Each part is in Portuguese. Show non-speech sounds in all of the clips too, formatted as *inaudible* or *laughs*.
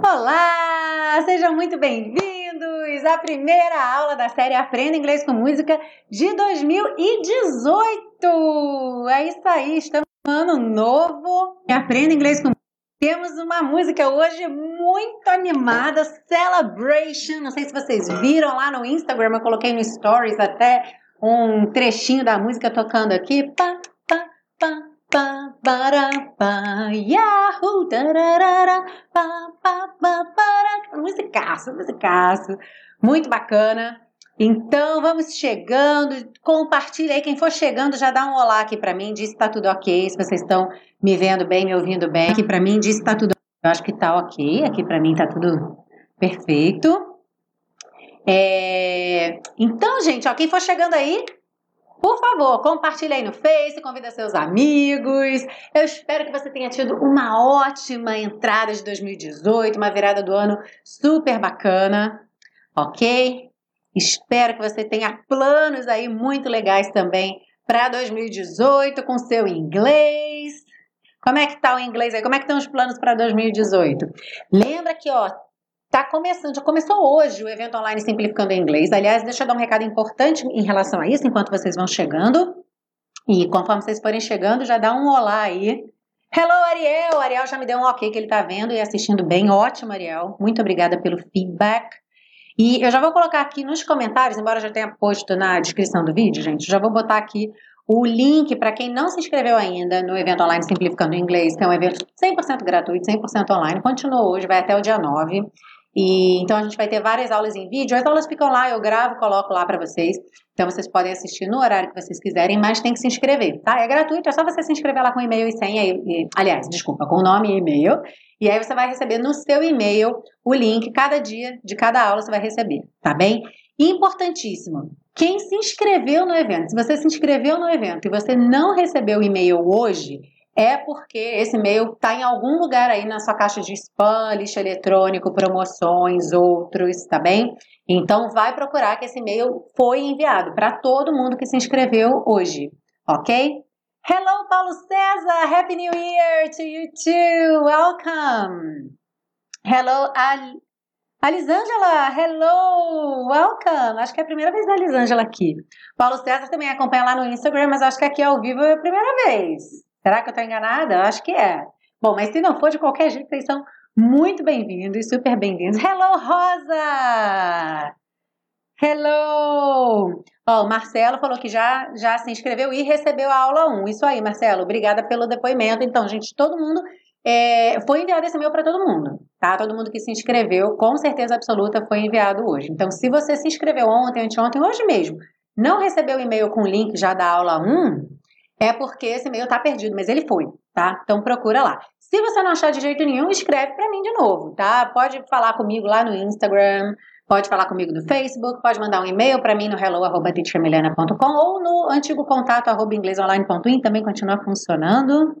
Olá, sejam muito bem-vindos à primeira aula da série Aprenda Inglês com Música de 2018. É isso aí, estamos no ano novo e Aprenda Inglês com temos uma música hoje muito animada, Celebration. Não sei se vocês viram lá no Instagram, eu coloquei no Stories até um trechinho da música tocando aqui. Pá, pá, pá, pá, para, pá, yahoo, tararara, pá, pá, pá, para. Musicaço, musicaço. Muito bacana. Então vamos chegando, compartilha aí. Quem for chegando já dá um olá aqui para mim, diz se tá tudo ok, se vocês estão me vendo bem, me ouvindo bem. Aqui para mim diz se tá tudo Eu acho que tá ok, aqui para mim tá tudo perfeito. É... Então, gente, ó, quem for chegando aí, por favor, compartilhe aí no Face, convida seus amigos. Eu espero que você tenha tido uma ótima entrada de 2018, uma virada do ano super bacana, ok? Espero que você tenha planos aí muito legais também para 2018 com seu inglês. Como é que tá o inglês aí? Como é que estão os planos para 2018? Lembra que, ó, tá começando, já começou hoje o evento online Simplificando o Inglês. Aliás, deixa eu dar um recado importante em relação a isso, enquanto vocês vão chegando. E conforme vocês forem chegando, já dá um olá aí. Hello, Ariel! O Ariel já me deu um ok que ele tá vendo e assistindo bem. Ótimo, Ariel. Muito obrigada pelo feedback. E eu já vou colocar aqui nos comentários, embora já tenha posto na descrição do vídeo, gente, já vou botar aqui o link para quem não se inscreveu ainda no evento online Simplificando Inglês, que é um evento 100% gratuito, 100% online, continua hoje, vai até o dia 9. E, então a gente vai ter várias aulas em vídeo, as aulas ficam lá, eu gravo, coloco lá para vocês. Então vocês podem assistir no horário que vocês quiserem, mas tem que se inscrever, tá? É gratuito, é só você se inscrever lá com e-mail e senha, e, e, aliás, desculpa, com nome e e-mail. E aí você vai receber no seu e-mail o link, cada dia de cada aula você vai receber, tá bem? E importantíssimo, quem se inscreveu no evento, se você se inscreveu no evento e você não recebeu o e-mail hoje, é porque esse e-mail está em algum lugar aí na sua caixa de spam, lixo eletrônico, promoções, outros, tá bem? Então vai procurar que esse e-mail foi enviado para todo mundo que se inscreveu hoje, ok? Hello, Paulo César! Happy New Year to you too! Welcome! Hello, Al Alisângela! Hello! Welcome! Acho que é a primeira vez da Alisângela aqui. Paulo César também acompanha lá no Instagram, mas acho que aqui ao vivo é a primeira vez. Será que eu estou enganada? Acho que é. Bom, mas se não for, de qualquer jeito, vocês são muito bem-vindos, super bem-vindos. Hello, Rosa! Hello! Ó, o Marcelo falou que já, já se inscreveu e recebeu a aula 1. Isso aí, Marcelo. Obrigada pelo depoimento. Então, gente, todo mundo. É, foi enviado esse e-mail para todo mundo, tá? Todo mundo que se inscreveu, com certeza absoluta, foi enviado hoje. Então, se você se inscreveu ontem, anteontem, hoje mesmo, não recebeu o e-mail com o link já da aula 1, é porque esse e-mail está perdido, mas ele foi, tá? Então procura lá. Se você não achar de jeito nenhum, escreve para mim de novo, tá? Pode falar comigo lá no Instagram, Pode falar comigo no Facebook, pode mandar um e-mail para mim no hello.teachermilena.com ou no antigo contato inglesonline.in, também continua funcionando.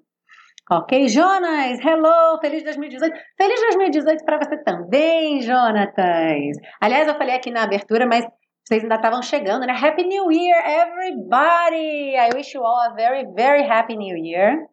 Ok, Jonas, hello, feliz 2018. Feliz 2018 para você também, Jonatas. Aliás, eu falei aqui na abertura, mas vocês ainda estavam chegando, né? Happy New Year, everybody! I wish you all a very, very happy New Year.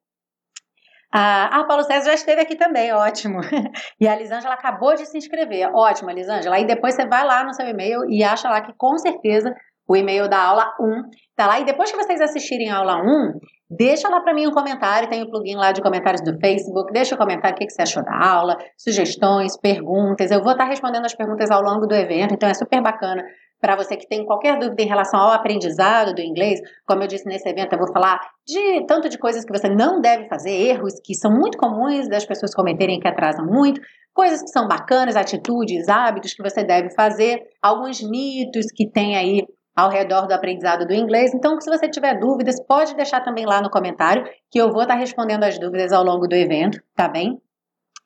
Ah, Paulo César já esteve aqui também, ótimo. *laughs* E a Lisângela acabou de se inscrever. Ótimo, Lisângela. Aí depois você vai lá no seu e-mail e acha lá que com certeza o e-mail da aula 1 tá lá. E depois que vocês assistirem a aula 1, deixa lá para mim um comentário. Tem o um plugin lá de comentários do Facebook. Deixa o um comentário o que, que você achou da aula, sugestões, perguntas. Eu vou estar respondendo as perguntas ao longo do evento, então é super bacana para você que tem qualquer dúvida em relação ao aprendizado do inglês, como eu disse nesse evento, eu vou falar de tanto de coisas que você não deve fazer, erros que são muito comuns das pessoas cometerem que atrasam muito, coisas que são bacanas, atitudes, hábitos que você deve fazer, alguns mitos que tem aí ao redor do aprendizado do inglês. Então, se você tiver dúvidas, pode deixar também lá no comentário, que eu vou estar respondendo as dúvidas ao longo do evento, tá bem?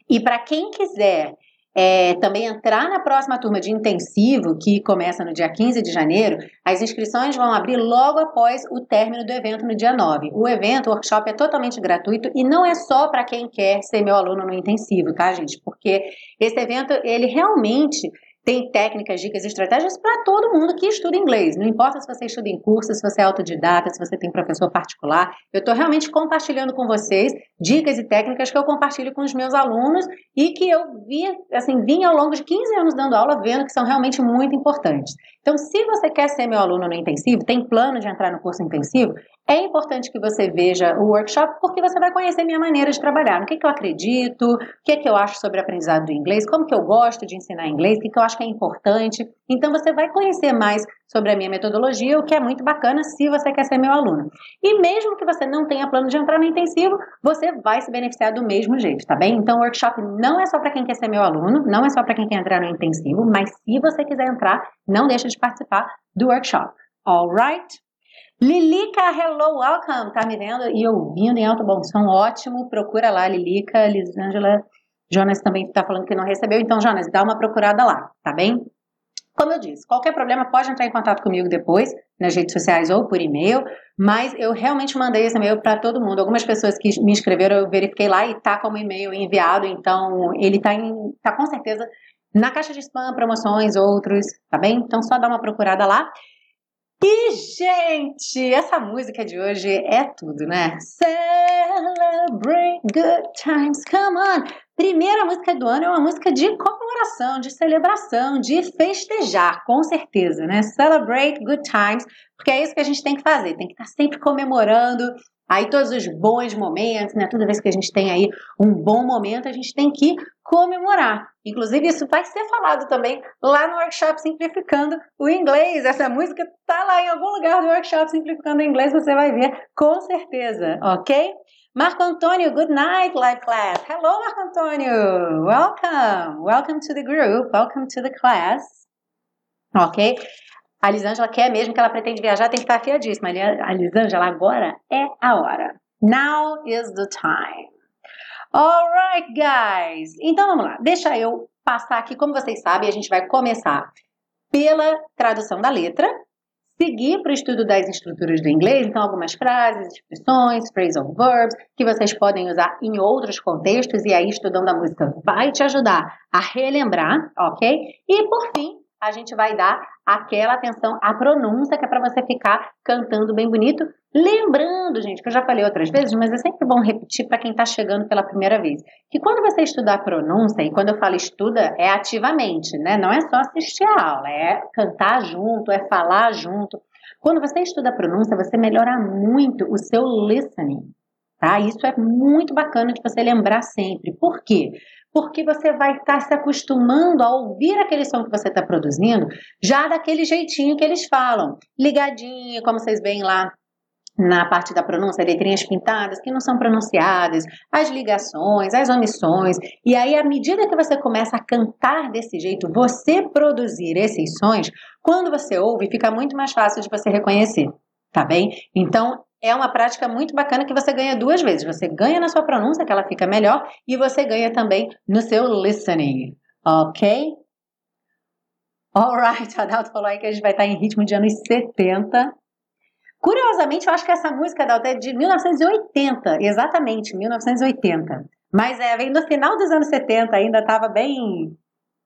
E para quem quiser é, também entrar na próxima turma de intensivo, que começa no dia 15 de janeiro, as inscrições vão abrir logo após o término do evento no dia 9. O evento, o workshop é totalmente gratuito e não é só para quem quer ser meu aluno no intensivo, tá, gente? Porque esse evento, ele realmente tem técnicas, dicas e estratégias para todo mundo que estuda inglês. Não importa se você estuda em curso, se você é autodidata, se você tem professor particular. Eu estou realmente compartilhando com vocês dicas e técnicas que eu compartilho com os meus alunos e que eu vi, assim, vim ao longo de 15 anos dando aula, vendo que são realmente muito importantes. Então, se você quer ser meu aluno no intensivo, tem plano de entrar no curso intensivo, é importante que você veja o workshop porque você vai conhecer minha maneira de trabalhar, no que, que eu acredito, o que, que eu acho sobre aprendizado do inglês, como que eu gosto de ensinar inglês, o que, que eu acho que é importante. Então você vai conhecer mais sobre a minha metodologia, o que é muito bacana se você quer ser meu aluno. E mesmo que você não tenha plano de entrar no intensivo, você vai se beneficiar do mesmo jeito, tá bem? Então o workshop não é só para quem quer ser meu aluno, não é só para quem quer entrar no intensivo, mas se você quiser entrar, não deixe de participar do workshop. Alright? Lilica, hello, welcome. Tá me vendo e ouvindo em alto bom som, ótimo. Procura lá, Lilica, Lisângela. Jonas também tá falando que não recebeu, então, Jonas, dá uma procurada lá, tá bem? Como eu disse, qualquer problema pode entrar em contato comigo depois, nas redes sociais ou por e-mail, mas eu realmente mandei esse e-mail para todo mundo. Algumas pessoas que me escreveram, eu verifiquei lá e tá como e-mail enviado, então ele tá, em, tá com certeza na caixa de spam, promoções, outros, tá bem? Então só dá uma procurada lá. E, gente, essa música de hoje é tudo, né? Celebrate good times, come on! Primeira música do ano é uma música de comemoração, de celebração, de festejar, com certeza, né? Celebrate good times, porque é isso que a gente tem que fazer, tem que estar sempre comemorando Aí todos os bons momentos, né? Toda vez que a gente tem aí um bom momento, a gente tem que comemorar. Inclusive, isso vai ser falado também lá no workshop Simplificando o Inglês. Essa música tá lá em algum lugar do workshop Simplificando o Inglês, você vai ver com certeza, ok? Marco Antônio, good night, live class. Hello, Marco Antônio. Welcome. Welcome to the group. Welcome to the class. Ok? A Lisângela quer mesmo que ela pretende viajar, tem que estar afiadíssima. A Lisângela, agora é a hora. Now is the time. Alright, guys. Então vamos lá. Deixa eu passar aqui, como vocês sabem, a gente vai começar pela tradução da letra, seguir para o estudo das estruturas do inglês, então algumas frases, expressões, phrasal verbs, que vocês podem usar em outros contextos, e aí estudando a música vai te ajudar a relembrar, ok? E por fim, a gente vai dar aquela atenção à pronúncia, que é para você ficar cantando bem bonito. Lembrando, gente, que eu já falei outras vezes, mas é sempre bom repetir para quem está chegando pela primeira vez, que quando você estudar a pronúncia, e quando eu falo estuda, é ativamente, né? Não é só assistir a aula, é cantar junto, é falar junto. Quando você estuda a pronúncia, você melhora muito o seu listening, tá? Isso é muito bacana de você lembrar sempre. Por quê? Porque você vai estar se acostumando a ouvir aquele som que você está produzindo já daquele jeitinho que eles falam, ligadinho, como vocês veem lá na parte da pronúncia, letrinhas pintadas que não são pronunciadas, as ligações, as omissões. E aí, à medida que você começa a cantar desse jeito, você produzir esses sons, quando você ouve, fica muito mais fácil de você reconhecer, tá bem? Então, é uma prática muito bacana que você ganha duas vezes. Você ganha na sua pronúncia, que ela fica melhor, e você ganha também no seu listening. Ok? Alright, *laughs* Adalto falou aí que a gente vai estar em ritmo de anos 70. Curiosamente, eu acho que essa música, Adalto, é de 1980. Exatamente, 1980. Mas é, vem no final dos anos 70, ainda estava bem,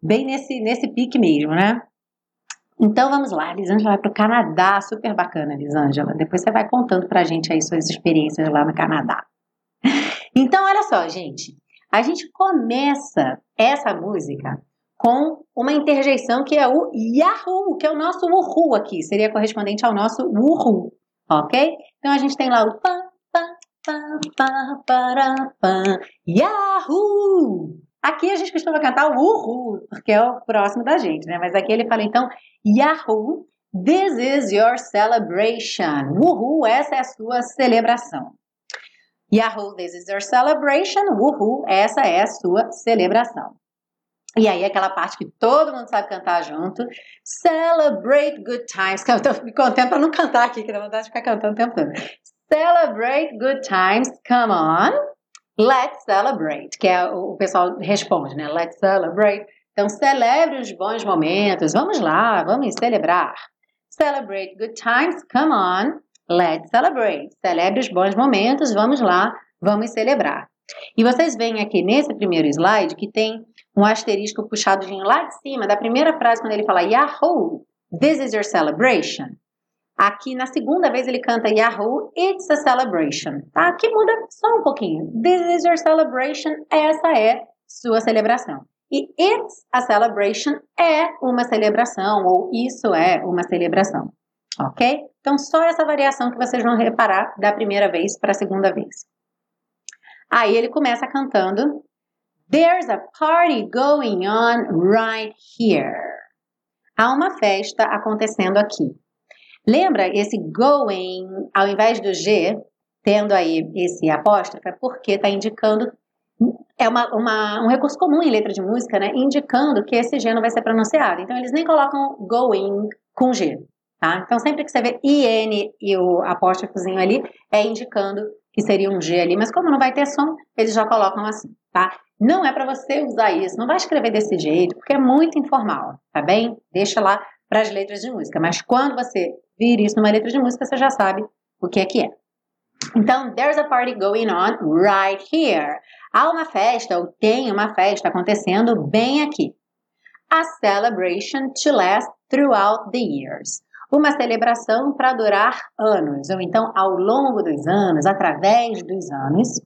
bem nesse, nesse pique mesmo, né? Então vamos lá, a Lisângela vai para o Canadá, super bacana, Lisângela. Depois você vai contando para a gente aí suas experiências lá no Canadá. Então, olha só, gente. A gente começa essa música com uma interjeição que é o Yahoo, que é o nosso Uhu aqui, seria correspondente ao nosso Uhu, ok? Então a gente tem lá o pá, pá, pá, pá, para, pá, Yahoo! Aqui a gente costuma cantar o Uhu, porque é o próximo da gente, né? Mas aqui ele fala então Yahoo, this is your celebration. Uhul, essa é a sua celebração. Yahoo, this is your celebration. Uhul, essa é a sua celebração. E aí, aquela parte que todo mundo sabe cantar junto. Celebrate good times. *laughs* Eu tô me contando para não cantar aqui, que dá vontade de ficar cantando o tempo todo. Celebrate good times. Come on. Let's celebrate. Que é o pessoal responde, né? Let's celebrate. Então, celebre os bons momentos. Vamos lá, vamos celebrar. Celebrate good times. Come on. Let's celebrate. Celebre os bons momentos. Vamos lá, vamos celebrar. E vocês veem aqui nesse primeiro slide que tem um asterisco puxadozinho lá de cima da primeira frase quando ele fala Yahoo, this is your celebration. Aqui na segunda vez ele canta Yahoo, it's a celebration. Tá? Aqui muda só um pouquinho. This is your celebration, essa é sua celebração. E it's a celebration é uma celebração, ou isso é uma celebração. Ok? Então, só essa variação que vocês vão reparar da primeira vez para a segunda vez. Aí ele começa cantando There's a party going on right here. Há uma festa acontecendo aqui. Lembra esse going, ao invés do G, tendo aí esse apóstrofe, é porque está indicando. É uma, uma, um recurso comum em letra de música, né? Indicando que esse G não vai ser pronunciado. Então, eles nem colocam going com G. Tá? Então, sempre que você vê IN e o apóstrofozinho ali, é indicando que seria um G ali. Mas como não vai ter som, eles já colocam assim, tá? Não é para você usar isso, não vai escrever desse jeito, porque é muito informal, tá bem? Deixa lá para as letras de música. Mas quando você vir isso numa letra de música, você já sabe o que é que é. Então, there's a party going on right here. Há uma festa, ou tem uma festa acontecendo bem aqui. A celebration to last throughout the years. Uma celebração para durar anos, ou então ao longo dos anos, através dos anos.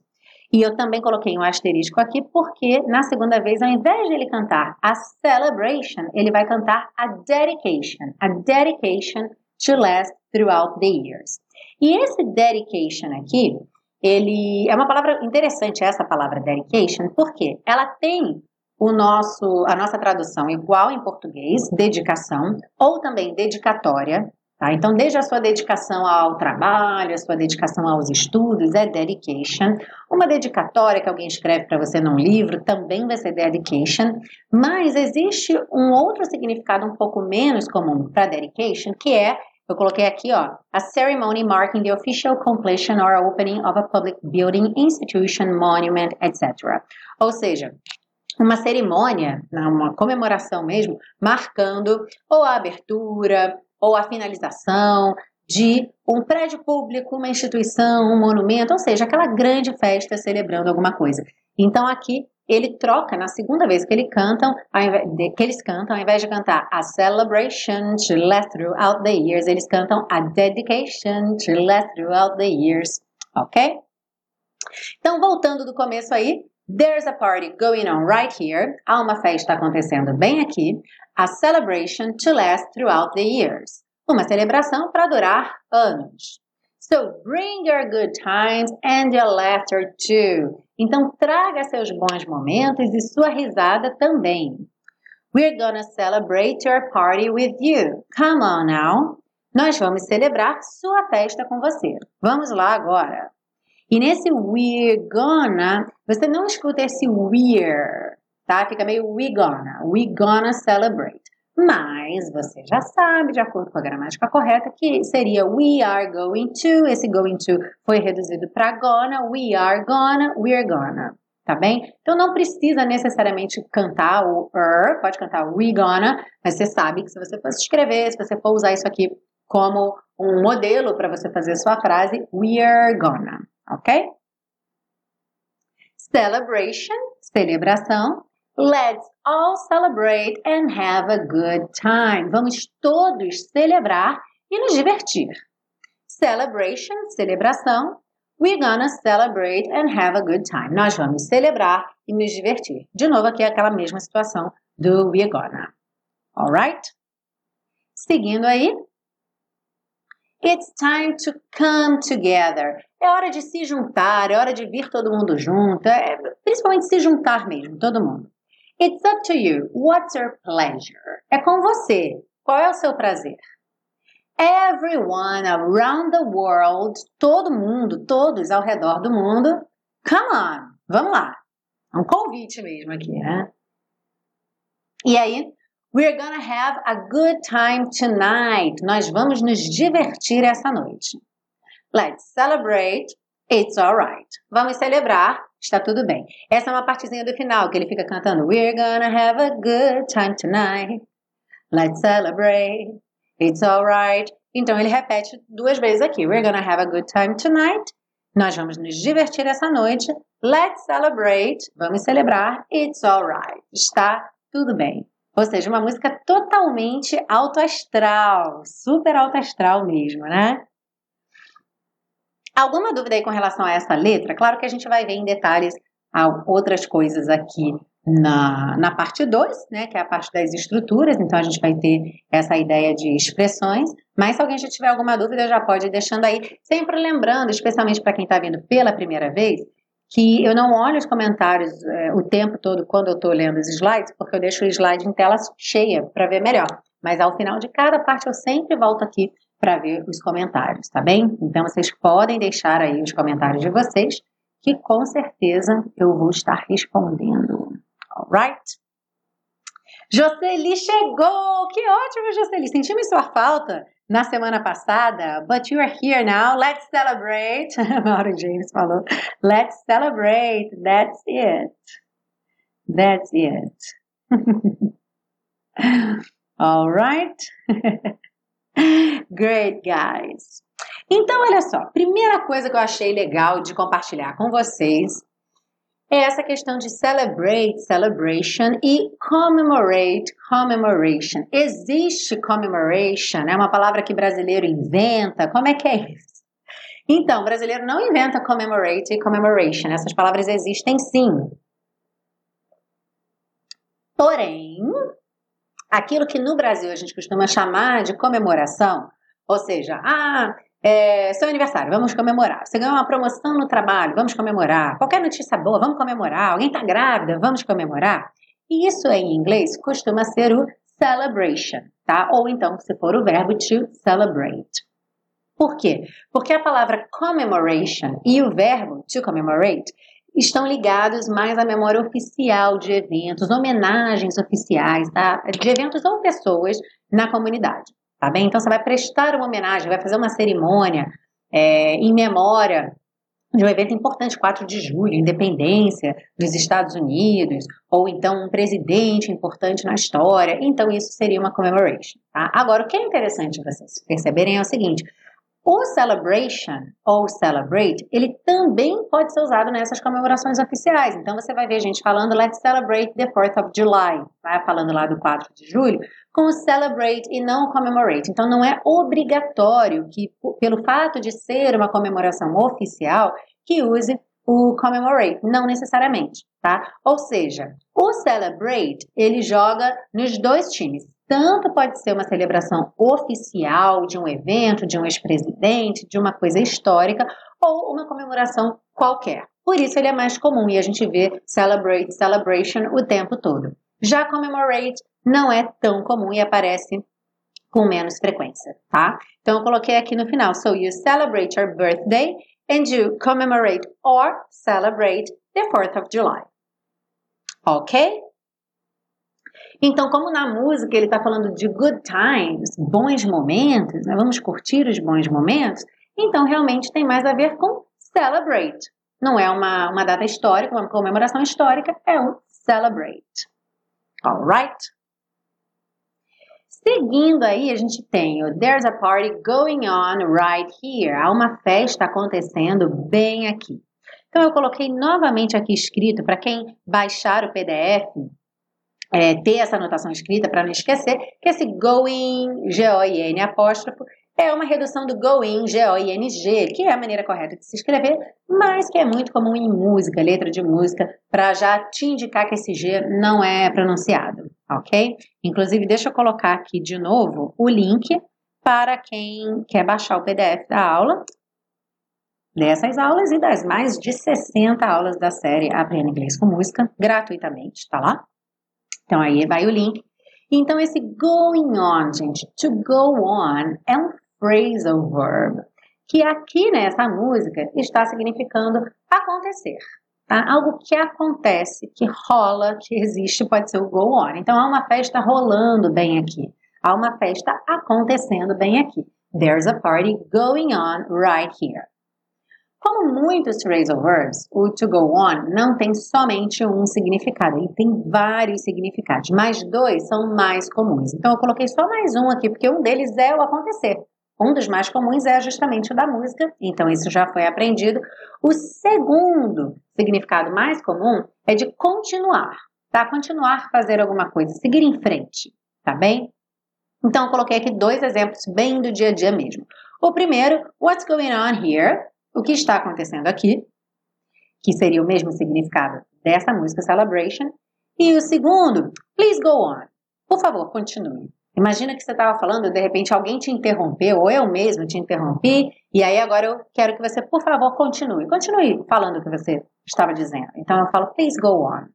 E eu também coloquei um asterisco aqui porque na segunda vez, ao invés de ele cantar a celebration, ele vai cantar a dedication. A dedication to last throughout the years. E esse dedication aqui, ele é uma palavra interessante essa palavra dedication, porque ela tem o nosso a nossa tradução igual em português, dedicação, ou também dedicatória, Tá? Então, desde a sua dedicação ao trabalho, a sua dedicação aos estudos, é dedication. Uma dedicatória que alguém escreve para você num livro também vai ser dedication. Mas existe um outro significado um pouco menos comum para dedication, que é, eu coloquei aqui, ó, a ceremony marking the official completion or opening of a public building, institution, monument, etc. Ou seja, uma cerimônia, uma comemoração mesmo, marcando ou a abertura, ou a finalização de um prédio público, uma instituição, um monumento, ou seja, aquela grande festa celebrando alguma coisa. Então aqui ele troca na segunda vez que, ele cantam, de, que eles cantam, ao invés de cantar a celebration to last throughout the years, eles cantam a dedication to last throughout the years, ok? Então voltando do começo aí, There's a party going on right here. Há uma festa acontecendo bem aqui. A celebration to last throughout the years. Uma celebração para durar anos. So bring your good times and your laughter too. Então traga seus bons momentos e sua risada também. We're gonna celebrate your party with you. Come on now. Nós vamos celebrar sua festa com você. Vamos lá agora. E nesse we're gonna, você não escuta esse we're, tá? Fica meio we gonna, we gonna celebrate. Mas você já sabe, de acordo com a gramática correta, que seria we are going to. Esse going to foi reduzido para gonna, we are gonna, we're gonna. Tá bem? Então não precisa necessariamente cantar o er, pode cantar we gonna, mas você sabe que se você for escrever, se você for usar isso aqui como um modelo para você fazer sua frase, we are gonna ok? Celebration, celebração. Let's all celebrate and have a good time. Vamos todos celebrar e nos divertir. Celebration, celebração. We're gonna celebrate and have a good time. Nós vamos celebrar e nos divertir. De novo, aqui é aquela mesma situação do we're gonna. Alright? Seguindo aí, It's time to come together. É hora de se juntar, é hora de vir todo mundo junto, é, principalmente se juntar mesmo, todo mundo. It's up to you. What's your pleasure? É com você. Qual é o seu prazer? Everyone around the world, todo mundo, todos ao redor do mundo. Come on, vamos lá. É um convite mesmo aqui, né? E aí, We're gonna have a good time tonight. Nós vamos nos divertir essa noite. Let's celebrate. It's alright. Vamos celebrar. Está tudo bem. Essa é uma partezinha do final que ele fica cantando. We're gonna have a good time tonight. Let's celebrate. It's alright. Então ele repete duas vezes aqui. We're gonna have a good time tonight. Nós vamos nos divertir essa noite. Let's celebrate. Vamos celebrar. It's alright. está tudo bem. Ou seja, uma música totalmente alto astral, super alto astral mesmo, né? Alguma dúvida aí com relação a essa letra? Claro que a gente vai ver em detalhes outras coisas aqui na, na parte 2, né, que é a parte das estruturas, então a gente vai ter essa ideia de expressões, mas se alguém já tiver alguma dúvida, já pode ir deixando aí, sempre lembrando, especialmente para quem está vindo pela primeira vez, que eu não olho os comentários é, o tempo todo quando eu estou lendo os slides, porque eu deixo o slide em tela cheia para ver melhor. Mas ao final de cada parte eu sempre volto aqui para ver os comentários, tá bem? Então vocês podem deixar aí os comentários de vocês, que com certeza eu vou estar respondendo. Alright? Jocely chegou! Que ótimo, Jocely! Sentimos sua falta na semana passada, but you are here now. Let's celebrate. *laughs* Mauro James falou. Let's celebrate. That's it. That's it. *laughs* All right. *laughs* Great, guys. Então, olha só. Primeira coisa que eu achei legal de compartilhar com vocês é essa questão de celebrate, celebration e commemorate, commemoration. Existe commemoration, é uma palavra que brasileiro inventa. Como é que é isso? Então, brasileiro não inventa commemorate e commemoration. Essas palavras existem sim. Porém, aquilo que no Brasil a gente costuma chamar de comemoração, ou seja, ah, é, seu aniversário, vamos comemorar. Você ganhou uma promoção no trabalho, vamos comemorar. Qualquer notícia boa, vamos comemorar. Alguém está grávida, vamos comemorar. E isso em inglês costuma ser o celebration, tá? Ou então, se for o verbo to celebrate. Por quê? Porque a palavra commemoration e o verbo to commemorate estão ligados mais à memória oficial de eventos, homenagens oficiais, tá? De eventos ou pessoas na comunidade tá bem? Então você vai prestar uma homenagem, vai fazer uma cerimônia é, em memória de um evento importante, 4 de julho, independência dos Estados Unidos, ou então um presidente importante na história. Então isso seria uma commemoration. Tá? Agora, o que é interessante vocês perceberem é o seguinte: o celebration ou celebrate, ele também pode ser usado nessas comemorações oficiais. Então você vai ver gente falando let's celebrate the 4th of July, tá? falando lá do 4 de julho, com celebrate e não commemorate. Então não é obrigatório que, pelo fato de ser uma comemoração oficial, que use o commemorate, não necessariamente, tá? Ou seja, o celebrate, ele joga nos dois times, tanto pode ser uma celebração oficial de um evento, de um ex-presidente, de uma coisa histórica, ou uma comemoração qualquer. Por isso ele é mais comum e a gente vê celebrate, celebration o tempo todo. Já commemorate não é tão comum e aparece com menos frequência, tá? Então eu coloquei aqui no final. So you celebrate your birthday and you commemorate or celebrate the 4th of July. Ok? Então, como na música ele está falando de good times, bons momentos, né? vamos curtir os bons momentos, então realmente tem mais a ver com celebrate. Não é uma, uma data histórica, uma comemoração histórica, é um celebrate. Alright? Seguindo aí, a gente tem o There's a party going on right here. Há uma festa acontecendo bem aqui. Então, eu coloquei novamente aqui escrito para quem baixar o PDF é, ter essa anotação escrita para não esquecer que esse going, G-O-I-N apóstrofo, é uma redução do going, G-O-I-N-G, que é a maneira correta de se escrever, mas que é muito comum em música, letra de música, para já te indicar que esse G não é pronunciado, ok? Inclusive, deixa eu colocar aqui de novo o link para quem quer baixar o PDF da aula, dessas aulas e das mais de 60 aulas da série Aprenda Inglês com Música, gratuitamente, tá lá? Então aí vai o link. Então esse going on, gente, to go on é um phrasal verb que aqui nessa música está significando acontecer. Tá? Algo que acontece, que rola, que existe, pode ser o go on. Então há uma festa rolando bem aqui. Há uma festa acontecendo bem aqui. There's a party going on right here. Como muitos phrasal verbs, o to go on não tem somente um significado, ele tem vários significados, mas dois são mais comuns. Então eu coloquei só mais um aqui, porque um deles é o acontecer. Um dos mais comuns é justamente o da música, então isso já foi aprendido. O segundo significado mais comum é de continuar. tá? Continuar fazer alguma coisa, seguir em frente, tá bem? Então, eu coloquei aqui dois exemplos bem do dia a dia mesmo. O primeiro, what's going on here? O que está acontecendo aqui? Que seria o mesmo significado dessa música Celebration. E o segundo, please go on. Por favor, continue. Imagina que você estava falando, de repente alguém te interrompeu, ou eu mesmo te interrompi, e aí agora eu quero que você, por favor, continue. Continue falando o que você estava dizendo. Então eu falo, please go on.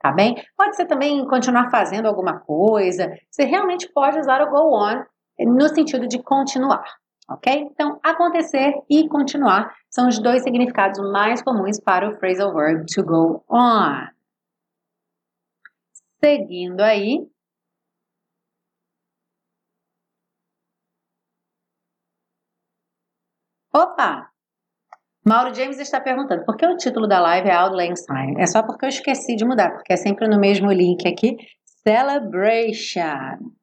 Tá bem? Pode ser também continuar fazendo alguma coisa. Você realmente pode usar o go on no sentido de continuar. Ok? Então, acontecer e continuar são os dois significados mais comuns para o phrasal verb to go on. Seguindo aí, Opa! Mauro James está perguntando por que o título da live é Lang Syne? É só porque eu esqueci de mudar, porque é sempre no mesmo link aqui. Celebration.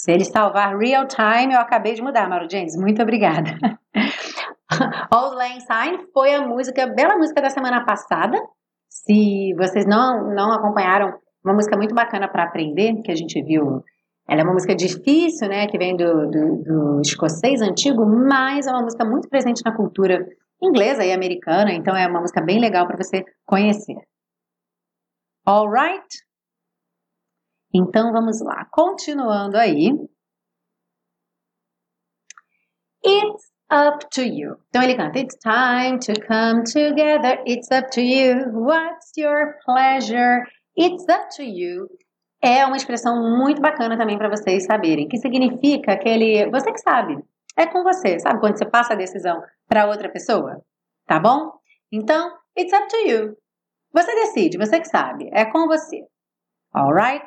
Se ele salvar real time, eu acabei de mudar, Mauro James. Muito obrigada. *laughs* Auld Lang Syne foi a música, bela música da semana passada. Se vocês não, não acompanharam, uma música muito bacana para aprender, que a gente viu ela é uma música difícil, né, que vem do, do, do, escocês antigo, mas é uma música muito presente na cultura inglesa e americana, então é uma música bem legal para você conhecer. Alright? Então vamos lá, continuando aí. It's up to you. Então ele canta: It's time to come together. It's up to you. What's your pleasure? It's up to you é uma expressão muito bacana também para vocês saberem, que significa aquele, você que sabe, é com você, sabe quando você passa a decisão para outra pessoa, tá bom? Então, it's up to you. Você decide, você que sabe, é com você. Alright?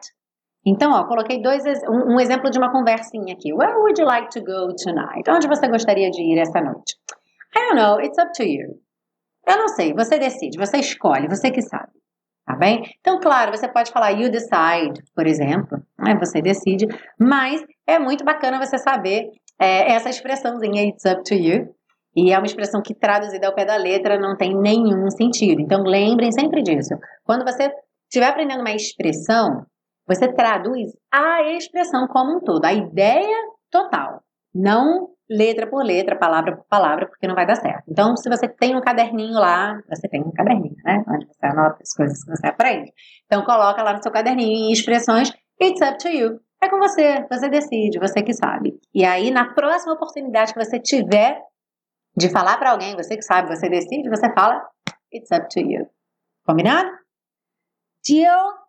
Então, ó, coloquei dois, um, um exemplo de uma conversinha aqui. Where would you like to go tonight? Onde você gostaria de ir esta noite? I don't know, it's up to you. Eu não sei, você decide, você escolhe, você que sabe. Tá bem? Então, claro, você pode falar you decide, por exemplo, né? você decide, mas é muito bacana você saber é, essa expressãozinha it's up to you. E é uma expressão que traduzida ao pé da letra não tem nenhum sentido. Então lembrem sempre disso. Quando você estiver aprendendo uma expressão, você traduz a expressão como um todo, a ideia total. Não letra por letra, palavra por palavra, porque não vai dar certo. Então, se você tem um caderninho lá, você tem um caderninho, né? Onde você anota as coisas que você aprende. Então, coloca lá no seu caderninho expressões, it's up to you. É com você, você decide, você que sabe. E aí, na próxima oportunidade que você tiver de falar para alguém, você que sabe, você decide, você fala, it's up to you. Combinado? Deal?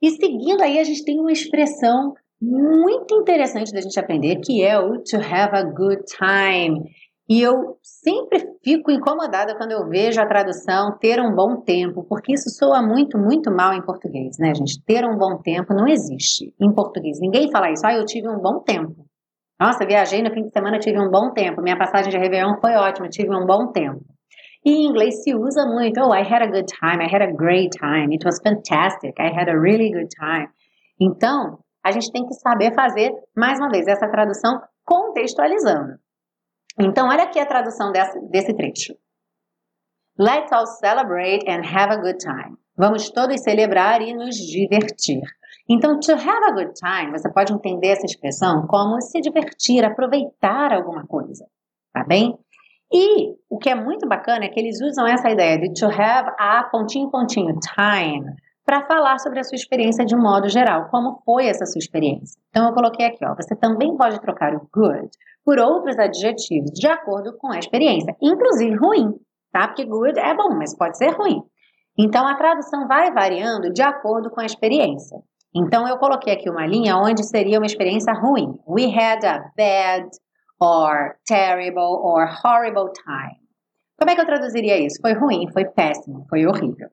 E seguindo aí, a gente tem uma expressão muito interessante da gente aprender, que é o to have a good time. E eu sempre fico incomodada quando eu vejo a tradução ter um bom tempo, porque isso soa muito, muito mal em português, né, gente? Ter um bom tempo não existe em português. Ninguém fala isso, ah, eu tive um bom tempo. Nossa, viajei no fim de semana, tive um bom tempo. Minha passagem de Réveillon foi ótima, tive um bom tempo. E em inglês se usa muito, oh, I had a good time, I had a great time, it was fantastic, I had a really good time. Então, a gente tem que saber fazer, mais uma vez, essa tradução contextualizando. Então, olha aqui a tradução desse, desse trecho. Let's all celebrate and have a good time. Vamos todos celebrar e nos divertir. Então, to have a good time, você pode entender essa expressão como se divertir, aproveitar alguma coisa, tá bem? E o que é muito bacana é que eles usam essa ideia de to have a pontinho pontinho time para falar sobre a sua experiência de um modo geral. Como foi essa sua experiência? Então eu coloquei aqui, ó, você também pode trocar o good por outros adjetivos de acordo com a experiência, inclusive ruim, tá? Porque good é bom, mas pode ser ruim. Então a tradução vai variando de acordo com a experiência. Então eu coloquei aqui uma linha onde seria uma experiência ruim. We had a bad or terrible or horrible time. Como é que eu traduziria isso? Foi ruim, foi péssimo, foi horrível.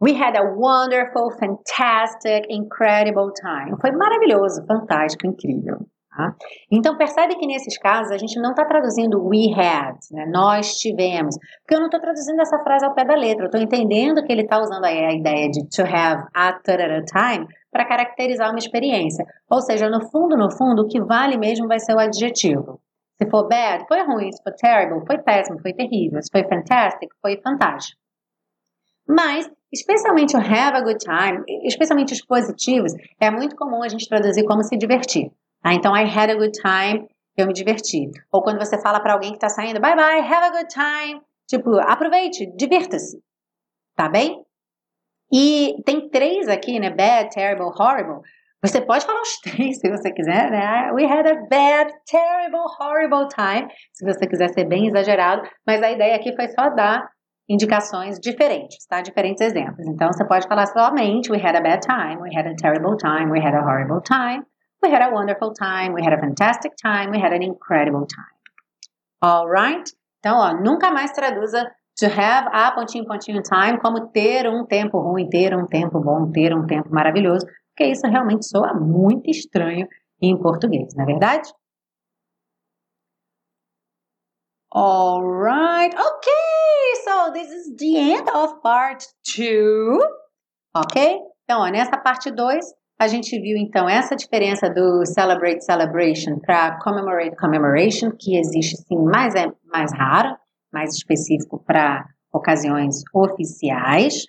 We had a wonderful, fantastic, incredible time. Foi maravilhoso, fantástico, incrível. Tá? Então percebe que nesses casos a gente não está traduzindo we had, né? nós tivemos, porque eu não estou traduzindo essa frase ao pé da letra, eu estou entendendo que ele está usando a ideia de to have a time para caracterizar uma experiência. Ou seja, no fundo, no fundo, o que vale mesmo vai ser o adjetivo. Se for bad, foi ruim. Se for terrible, foi péssimo, foi terrível. Se foi fantastic, foi fantástico. Mas especialmente o have a good time, especialmente os positivos, é muito comum a gente traduzir como se divertir. Tá? Então, I had a good time, eu me diverti. Ou quando você fala para alguém que está saindo, bye bye, have a good time. Tipo, aproveite, divirta-se. Tá bem? E tem três aqui, né? Bad, terrible, horrible. Você pode falar os *laughs* três se você quiser, né? We had a bad, terrible, horrible time. Se você quiser ser bem exagerado. Mas a ideia aqui foi só dar indicações diferentes, tá? Diferentes exemplos. Então você pode falar somente we had a bad time, we had a terrible time, we had a horrible time, we had a wonderful time, we had a fantastic time, we had an incredible time. Alright? Então, ó, nunca mais traduza to have a pontinho pontinho time como ter um tempo ruim, ter um tempo bom, ter um tempo maravilhoso, porque isso realmente soa muito estranho em português, não é verdade? All right. Okay. So this is the end of part 2. Ok? Então, ó, nessa parte 2, a gente viu então essa diferença do celebrate celebration para commemorate commemoration, que existe sim, mas é mais raro, mais específico para ocasiões oficiais.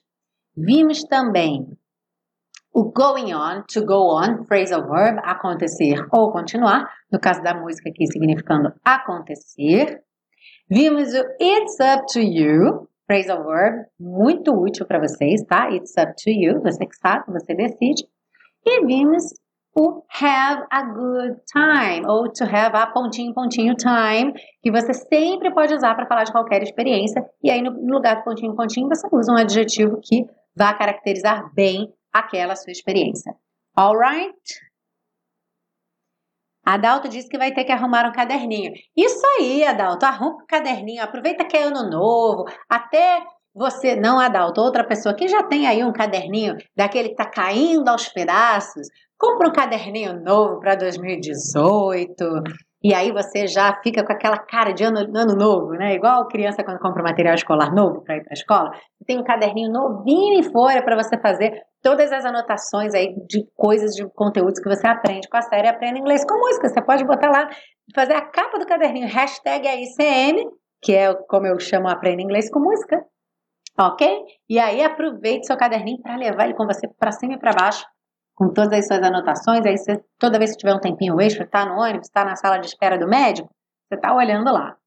Vimos também o going on, to go on, phrasal verb, acontecer ou continuar, no caso da música aqui significando acontecer. Vimos o It's Up to You, phrasal verb, muito útil para vocês, tá? It's up to you, você que sabe, você decide. E vimos o have a good time, ou to have a pontinho, pontinho time, que você sempre pode usar para falar de qualquer experiência. E aí, no lugar do pontinho, pontinho, você usa um adjetivo que vá caracterizar bem aquela sua experiência. Alright? Adalto disse que vai ter que arrumar um caderninho. Isso aí, Adalto, arruma um caderninho, aproveita que é ano novo, até você, não Adalto, outra pessoa que já tem aí um caderninho daquele que está caindo aos pedaços, compra um caderninho novo para 2018. E aí você já fica com aquela cara de ano, ano novo, né? Igual criança quando compra material escolar novo para ir para a escola. Tem um caderninho novinho em folha para você fazer todas as anotações aí de coisas, de conteúdos que você aprende com a série Aprenda Inglês com Música. Você pode botar lá, fazer a capa do caderninho, hashtag AICM, que é como eu chamo Aprenda Inglês com Música. Ok? E aí aproveite seu caderninho para levar ele com você para cima e para baixo com todas as suas anotações. Aí você, toda vez que tiver um tempinho extra, está no ônibus, está na sala de espera do médico, você está olhando lá.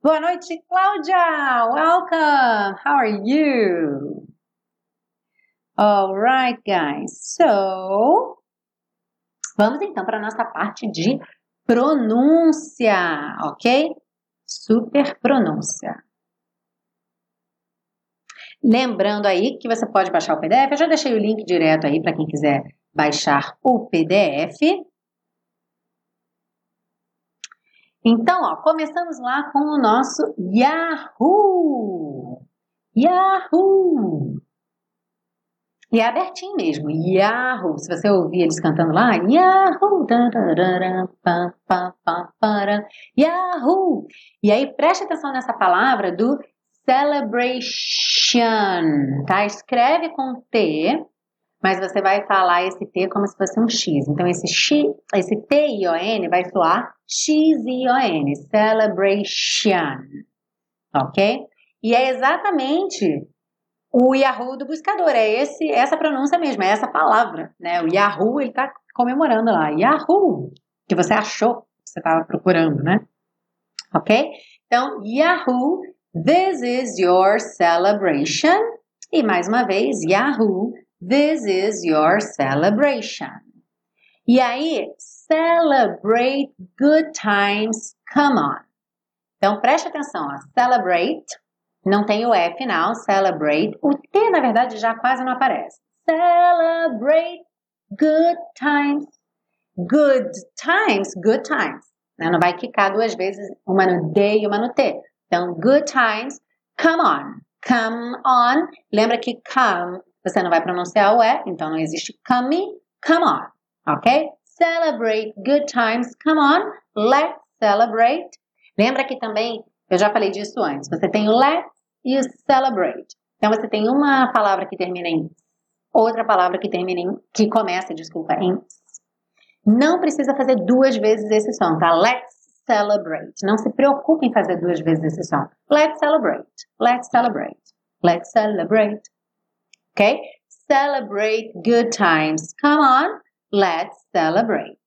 Boa noite, Cláudia! Welcome! How are you? Alright, guys. So, vamos então para a nossa parte de pronúncia, ok? Super pronúncia. Lembrando aí que você pode baixar o PDF, eu já deixei o link direto aí para quem quiser baixar o PDF. Então, ó, começamos lá com o nosso Yahoo! Yahoo! E é abertinho mesmo, Yahoo! Se você ouvir eles cantando lá, Yahoo! Yahoo! E aí preste atenção nessa palavra do celebration, tá? Escreve com T, mas você vai falar esse T como se fosse um X. Então, esse X, esse T-I-O-N vai soar X-I-O-N, celebration, ok? E é exatamente o Yahoo do buscador, é esse, essa pronúncia mesmo, é essa palavra, né? O Yahoo, ele tá comemorando lá, Yahoo, que você achou que você estava procurando, né? Ok? Então, Yahoo This is your celebration. E mais uma vez, Yahoo, this is your celebration. E aí, celebrate good times, come on. Então preste atenção, ó. celebrate, não tem o E final, celebrate. O T, na verdade, já quase não aparece. Celebrate good times. Good times, good times. Não vai quicar duas vezes, uma no D e uma no T. Então, good times, come on. Come on. Lembra que come, você não vai pronunciar o E, então não existe come, come on. Ok? Celebrate good times, come on. Let's celebrate. Lembra que também, eu já falei disso antes, você tem o let's e o celebrate. Então você tem uma palavra que termina em outra palavra que termina em que começa, desculpa, em não precisa fazer duas vezes esse som, tá? Let's celebrate. Não se preocupe em fazer duas vezes esse som. Let's celebrate. Let's celebrate. Let's celebrate. ok? Celebrate good times. Come on, let's celebrate.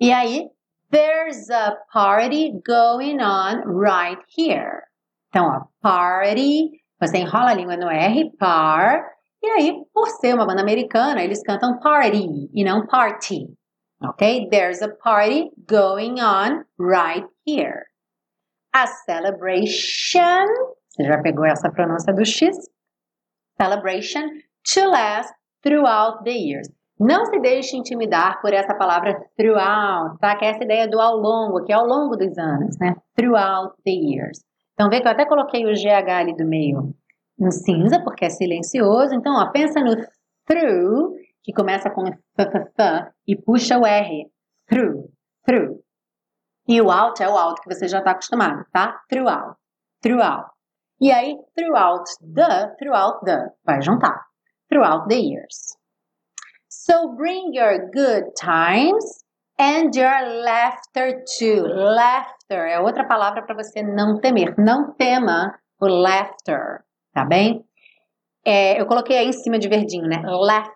E aí, there's a party going on right here. Então, ó, party, você enrola a língua no R, par, e aí, por ser uma banda americana, eles cantam party e não party. Ok? There's a party going on right here. A celebration, você já pegou essa pronúncia do X? Celebration to last throughout the years. Não se deixe intimidar por essa palavra throughout, tá? Que é essa ideia do ao longo, que é ao longo dos anos, né? Throughout the years. Então, vê que eu até coloquei o GH ali do meio em cinza, porque é silencioso. Então, ó, pensa no through, que começa com f, f, f e puxa o R. Through, through. E o out é o out que você já está acostumado, tá? Throughout, throughout. E aí, throughout the, throughout the, vai juntar. Throughout the years. So bring your good times and your laughter too. Laughter é outra palavra para você não temer. Não tema o laughter, tá bem? É, eu coloquei aí em cima de verdinho, né? Laughter,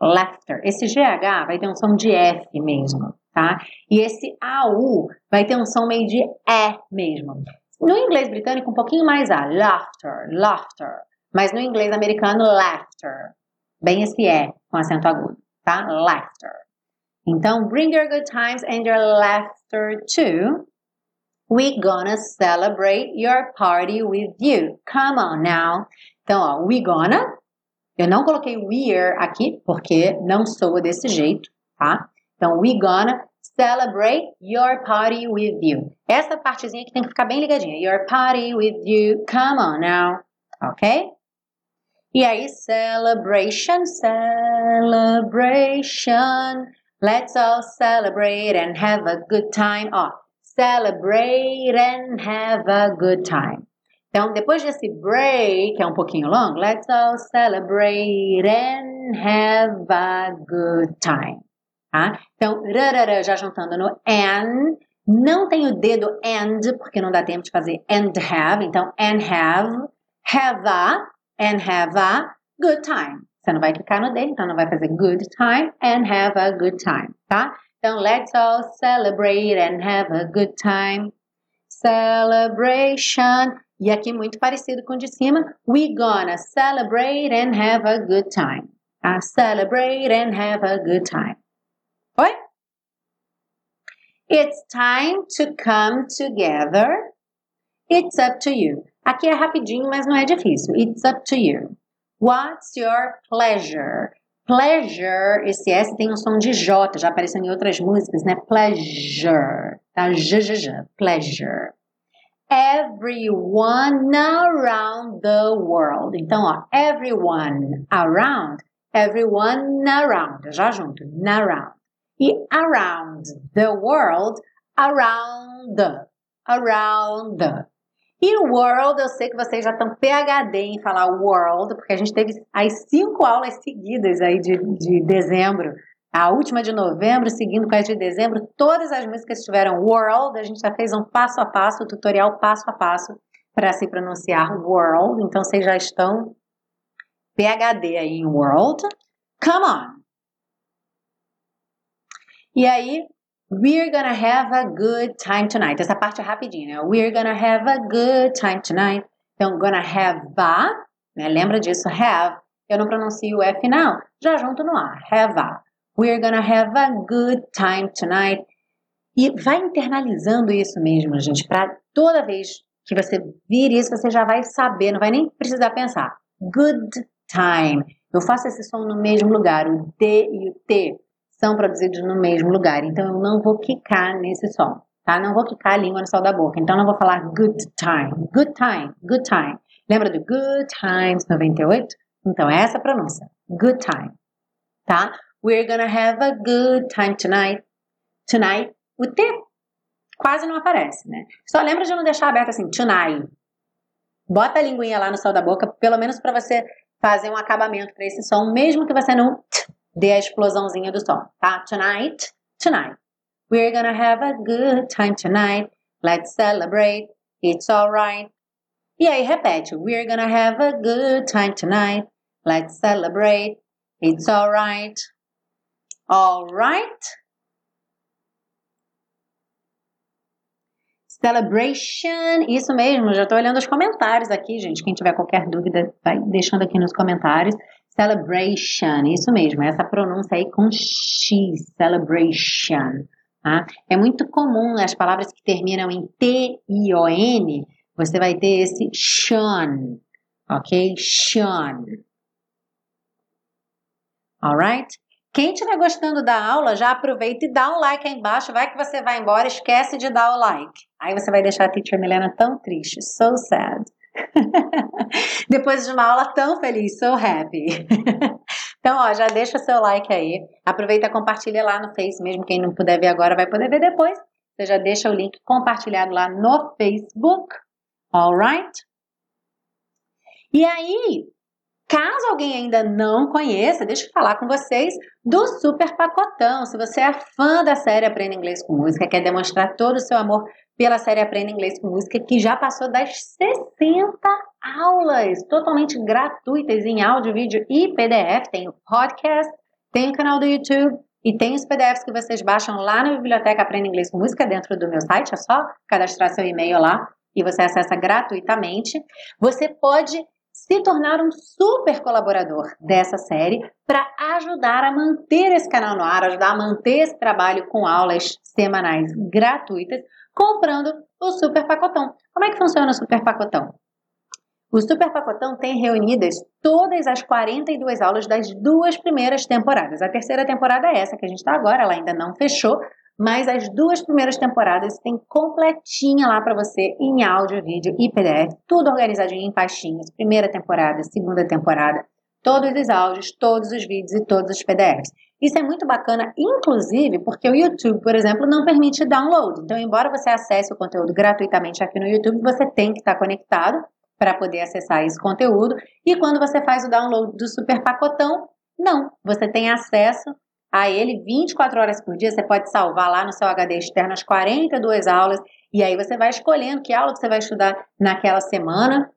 laughter. Esse GH vai ter um som de F mesmo, tá? E esse AU vai ter um som meio de E mesmo. No inglês britânico, um pouquinho mais A. Laughter, laughter. Mas no inglês americano, laughter. Bem esse E com acento agudo, tá? Laughter. Então, bring your good times and your laughter too. We gonna celebrate your party with you. Come on now. Então, ó, we gonna. Eu não coloquei we're aqui porque não sou desse jeito, tá? Então, we gonna celebrate your party with you. Essa partezinha aqui tem que ficar bem ligadinha. Your party with you. Come on now. Ok? E aí, celebration, celebration. Let's all celebrate and have a good time. Ó, celebrate and have a good time. Então, depois desse break, que é um pouquinho longo, let's all celebrate and have a good time. Tá? Então, rarara, já juntando no and. Não tem o dedo and, porque não dá tempo de fazer and have. Então, and have, have a, and have a good time. Você não vai clicar no D, então não vai fazer good time and have a good time, tá? Então, let's all celebrate and have a good time. Celebration. E aqui muito parecido com o de cima. We gonna celebrate and have a good time. Tá? Celebrate and have a good time. Oi? It's time to come together. It's up to you. Aqui é rapidinho, mas não é difícil. It's up to you. What's your pleasure? Pleasure, esse S tem um som de J, já apareceu em outras músicas, né? Pleasure, tá? J, J, J, pleasure. Everyone around the world. Então, ó, everyone around, everyone around, já junto, around. E around the world, around, around. E world, eu sei que vocês já estão PHD em falar world, porque a gente teve as cinco aulas seguidas aí de, de dezembro. A última de novembro, seguindo com as de dezembro, todas as músicas tiveram world. A gente já fez um passo a passo, um tutorial passo a passo para se pronunciar world. Então vocês já estão PHD aí em world. Come on! E aí, We're gonna have a good time tonight. Essa parte é rapidinha, né? We're gonna have a good time tonight. Então, gonna have a, né? Lembra disso? Have. Eu não pronuncio o F, não. Já junto no A. Have a. We're gonna have a good time tonight. E vai internalizando isso mesmo, gente, para toda vez que você vir isso, você já vai saber, não vai nem precisar pensar. Good time. Eu faço esse som no mesmo lugar, o D e o T são produzidos no mesmo lugar. Então eu não vou quicar nesse som, tá? Não vou quicar a língua no sol da boca. Então não vou falar good time, good time, good time. Lembra do Good Times 98? Então é essa a pronúncia, good time, tá? We're gonna have a good time tonight. Tonight, o T quase não aparece, né? Só lembra de não deixar aberto assim, tonight. Bota a linguinha lá no sol da boca, pelo menos para você fazer um acabamento para esse som, mesmo que você não dê a explosãozinha do som, tá? Tonight, tonight. We're gonna have a good time tonight. Let's celebrate. It's alright. E aí repete: We're gonna have a good time tonight. Let's celebrate. It's alright. Alright? Celebration, isso mesmo, já estou olhando os comentários aqui, gente. Quem tiver qualquer dúvida, vai deixando aqui nos comentários. Celebration, isso mesmo, essa pronúncia aí com X, celebration. Tá? É muito comum as palavras que terminam em T-I-O-N, você vai ter esse shun, ok? Shun. Alright? Quem estiver gostando da aula, já aproveita e dá um like aí embaixo. Vai que você vai embora, esquece de dar o like. Aí você vai deixar a teacher Milena tão triste. So sad. *laughs* Depois de uma aula tão feliz, so happy. *laughs* então, ó, já deixa seu like aí. Aproveita e compartilha lá no Face, mesmo quem não puder ver agora vai poder ver depois. Você já deixa o link compartilhado lá no Facebook. Alright? E aí, Caso alguém ainda não conheça, deixa eu falar com vocês do Super Pacotão. Se você é fã da série Aprenda Inglês com Música, quer demonstrar todo o seu amor pela série Aprenda Inglês com Música, que já passou das 60 aulas totalmente gratuitas em áudio, vídeo e PDF. Tem o podcast, tem o canal do YouTube e tem os PDFs que vocês baixam lá na biblioteca Aprenda Inglês com Música dentro do meu site. É só cadastrar seu e-mail lá e você acessa gratuitamente. Você pode se tornar um super colaborador dessa série para ajudar a manter esse canal no ar, ajudar a manter esse trabalho com aulas semanais gratuitas, comprando o Super Pacotão. Como é que funciona o Super Pacotão? O Super Pacotão tem reunidas todas as 42 aulas das duas primeiras temporadas. A terceira temporada é essa que a gente está agora, ela ainda não fechou, mas as duas primeiras temporadas tem completinha lá para você em áudio, vídeo e PDF, tudo organizadinho em pastinhas. Primeira temporada, segunda temporada, todos os áudios, todos os vídeos e todos os PDFs. Isso é muito bacana, inclusive porque o YouTube, por exemplo, não permite download. Então, embora você acesse o conteúdo gratuitamente aqui no YouTube, você tem que estar conectado para poder acessar esse conteúdo. E quando você faz o download do super pacotão, não, você tem acesso a ele 24 horas por dia. Você pode salvar lá no seu HD externo as 42 aulas e aí você vai escolhendo que aula que você vai estudar naquela semana.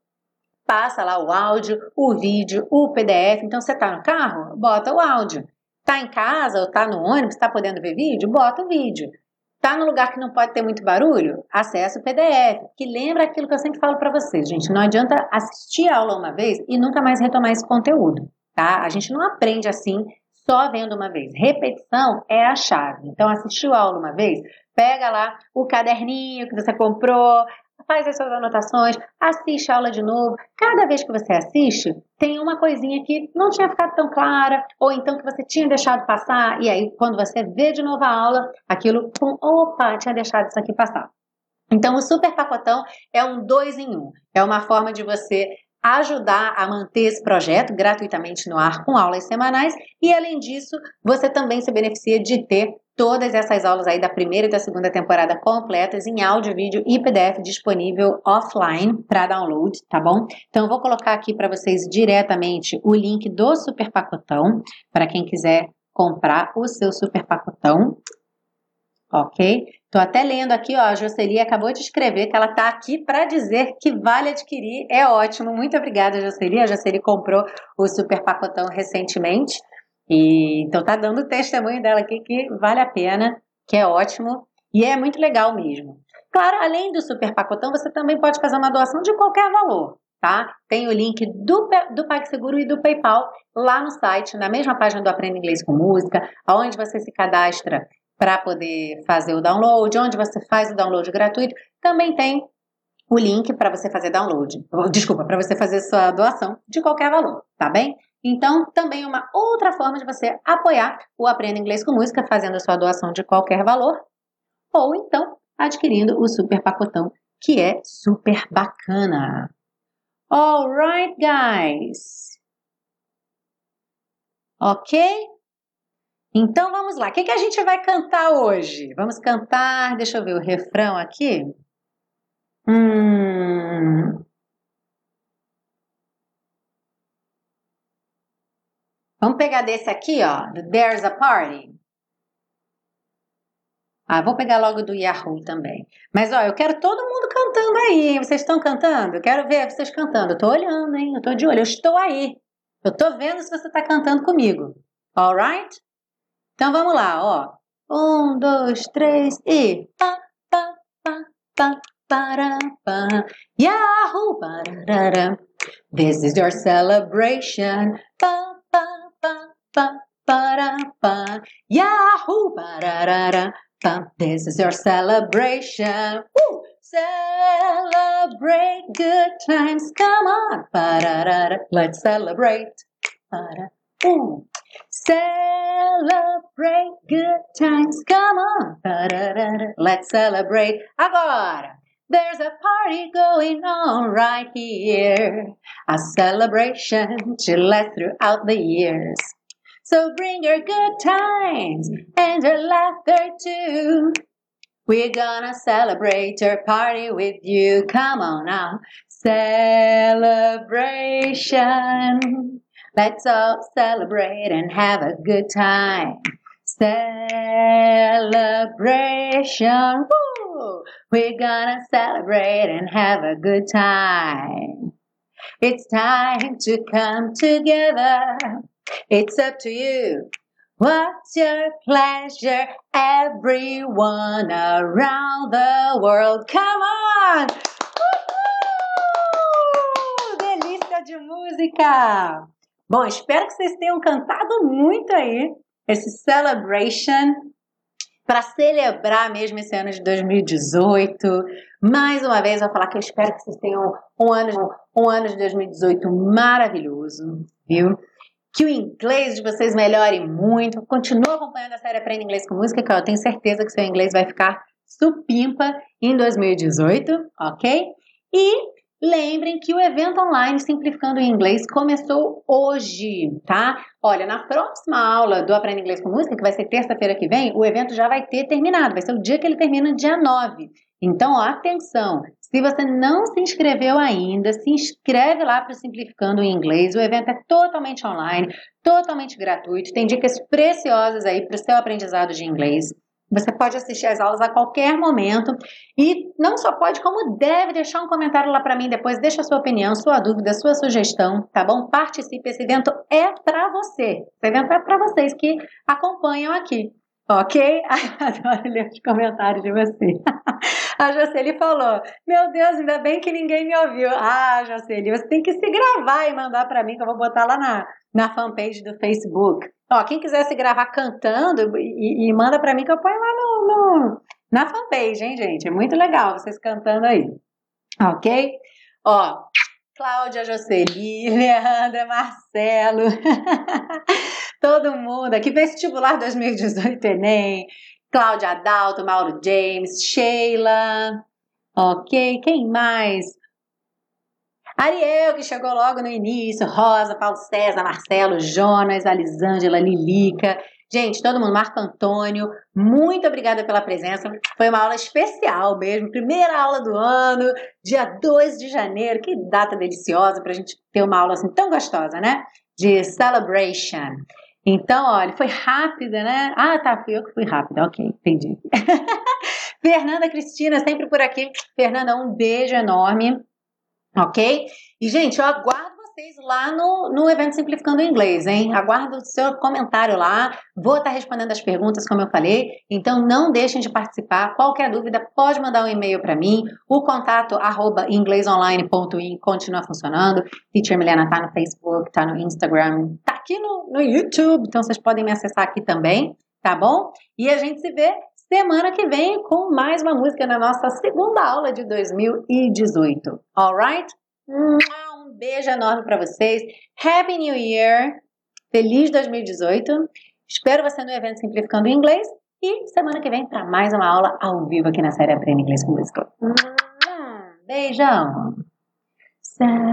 Passa lá o áudio, o vídeo, o PDF. Então você está no carro, bota o áudio. Está em casa ou está no ônibus, está podendo ver vídeo, bota o vídeo. Está no lugar que não pode ter muito barulho? Acesse o PDF, que lembra aquilo que eu sempre falo para vocês, gente. Não adianta assistir a aula uma vez e nunca mais retomar esse conteúdo, tá? A gente não aprende assim só vendo uma vez. Repetição é a chave. Então, assistiu a aula uma vez, pega lá o caderninho que você comprou, faz as suas anotações, assiste a aula de novo. Cada vez que você assiste, tem uma coisinha que não tinha ficado tão clara, ou então que você tinha deixado passar, e aí quando você vê de novo a aula, aquilo, pum, opa, tinha deixado isso aqui passar. Então, o super pacotão é um dois em um. É uma forma de você ajudar a manter esse projeto gratuitamente no ar com aulas semanais e além disso, você também se beneficia de ter todas essas aulas aí da primeira e da segunda temporada completas em áudio, vídeo e PDF disponível offline para download, tá bom? Então eu vou colocar aqui para vocês diretamente o link do super pacotão para quem quiser comprar o seu super pacotão ok? Estou até lendo aqui, ó, a Jocely acabou de escrever que ela está aqui para dizer que vale adquirir, é ótimo. Muito obrigada, Jocely. A Jocely comprou o super pacotão recentemente, e então tá dando testemunho dela aqui que vale a pena, que é ótimo e é muito legal mesmo. Claro, além do super pacotão, você também pode fazer uma doação de qualquer valor, tá? Tem o link do, do PagSeguro e do PayPal lá no site, na mesma página do Aprenda Inglês com Música, onde você se cadastra para poder fazer o download, onde você faz o download gratuito, também tem o link para você fazer download. Desculpa, para você fazer sua doação de qualquer valor, tá bem? Então, também uma outra forma de você apoiar o Aprenda Inglês com Música, fazendo a sua doação de qualquer valor, ou então adquirindo o super pacotão, que é super bacana. Alright, guys. Ok? Então vamos lá. O que, que a gente vai cantar hoje? Vamos cantar, deixa eu ver o refrão aqui. Hum. Vamos pegar desse aqui, ó, do There's a Party. Ah, vou pegar logo do Yahoo também. Mas, ó, eu quero todo mundo cantando aí? Vocês estão cantando? Eu quero ver vocês cantando. Eu tô olhando, hein? Eu tô de olho. Eu estou aí. Eu tô vendo se você tá cantando comigo. Alright? Então vamos lá, ó. Um, dois, três e. Pá, pá, pá, pá, para, pá. Yahoo! Pararara. This is your celebration. Pá, pá, pá, pá, para, pá. Yahoo! Pararara. This is your celebration. Woo! Celebrate good times. Come on. Let's celebrate. Ooh. Celebrate good times. Come on. Let's celebrate. Agora. There's a party going on right here. A celebration to last throughout the years. So bring your good times and your laughter too. We're gonna celebrate your party with you. Come on now. Celebration. Let's all celebrate and have a good time. Celebration. Woo! We're gonna celebrate and have a good time. It's time to come together It's up to you. What's your pleasure? Everyone around the world, come on! Delícia de música! Bom, espero que vocês tenham cantado muito aí esse Celebration para celebrar mesmo esse ano de 2018. Mais uma vez, vou falar que eu espero que vocês tenham um ano, um ano de 2018 maravilhoso, viu? que o inglês de vocês melhore muito. Continua acompanhando a série Aprenda Inglês com Música, que eu tenho certeza que seu inglês vai ficar supimpa em 2018, ok? E lembrem que o evento online Simplificando o Inglês começou hoje, tá? Olha, na próxima aula do Aprenda Inglês com Música, que vai ser terça-feira que vem, o evento já vai ter terminado, vai ser o dia que ele termina, dia 9. Então, ó, atenção, se você não se inscreveu ainda, se inscreve lá para Simplificando em Inglês. O evento é totalmente online, totalmente gratuito, tem dicas preciosas aí para o seu aprendizado de inglês. Você pode assistir as aulas a qualquer momento e não só pode, como deve deixar um comentário lá para mim depois. Deixa a sua opinião, sua dúvida, sua sugestão, tá bom? Participe. Esse evento é para você. Esse evento é para vocês que acompanham aqui. Ok? *laughs* Adoro ler os comentários de você. *laughs* A Jocely falou: Meu Deus, ainda bem que ninguém me ouviu. Ah, Jocely, você tem que se gravar e mandar para mim, que eu vou botar lá na, na fanpage do Facebook. Ó, quem quiser se gravar cantando e, e manda para mim, que eu ponho lá no, no, na fanpage, hein, gente? É muito legal vocês cantando aí. Ok? Ó, Cláudia Jocely, *laughs* Leandra, Marcelo. *laughs* todo mundo aqui, vestibular 2018 Enem, Cláudia Adalto, Mauro James, Sheila, ok, quem mais? Ariel, que chegou logo no início, Rosa, Paulo César, Marcelo, Jonas, Alisângela, Lilica, gente, todo mundo, Marco Antônio, muito obrigada pela presença, foi uma aula especial mesmo, primeira aula do ano, dia 2 de janeiro, que data deliciosa para a gente ter uma aula assim tão gostosa, né? De celebration. Então, olha, foi rápida, né? Ah, tá, fui eu que fui rápida. Ok, entendi. *laughs* Fernanda Cristina, sempre por aqui. Fernanda, um beijo enorme. Ok? E, gente, eu aguardo lá no, no evento Simplificando o Inglês, hein? Aguardo o seu comentário lá. Vou estar respondendo as perguntas, como eu falei. Então, não deixem de participar. Qualquer dúvida, pode mandar um e-mail para mim. O contato arroba inglesonline.in continua funcionando. Teacher Milena tá no Facebook, tá no Instagram, tá aqui no, no YouTube. Então, vocês podem me acessar aqui também, tá bom? E a gente se vê semana que vem com mais uma música na nossa segunda aula de 2018. Alright? Beijo enorme para vocês. Happy New Year! Feliz 2018! Espero você no evento Simplificando o Inglês e semana que vem para mais uma aula ao vivo aqui na série Aprenda Inglês com Música. Beijão! Celebration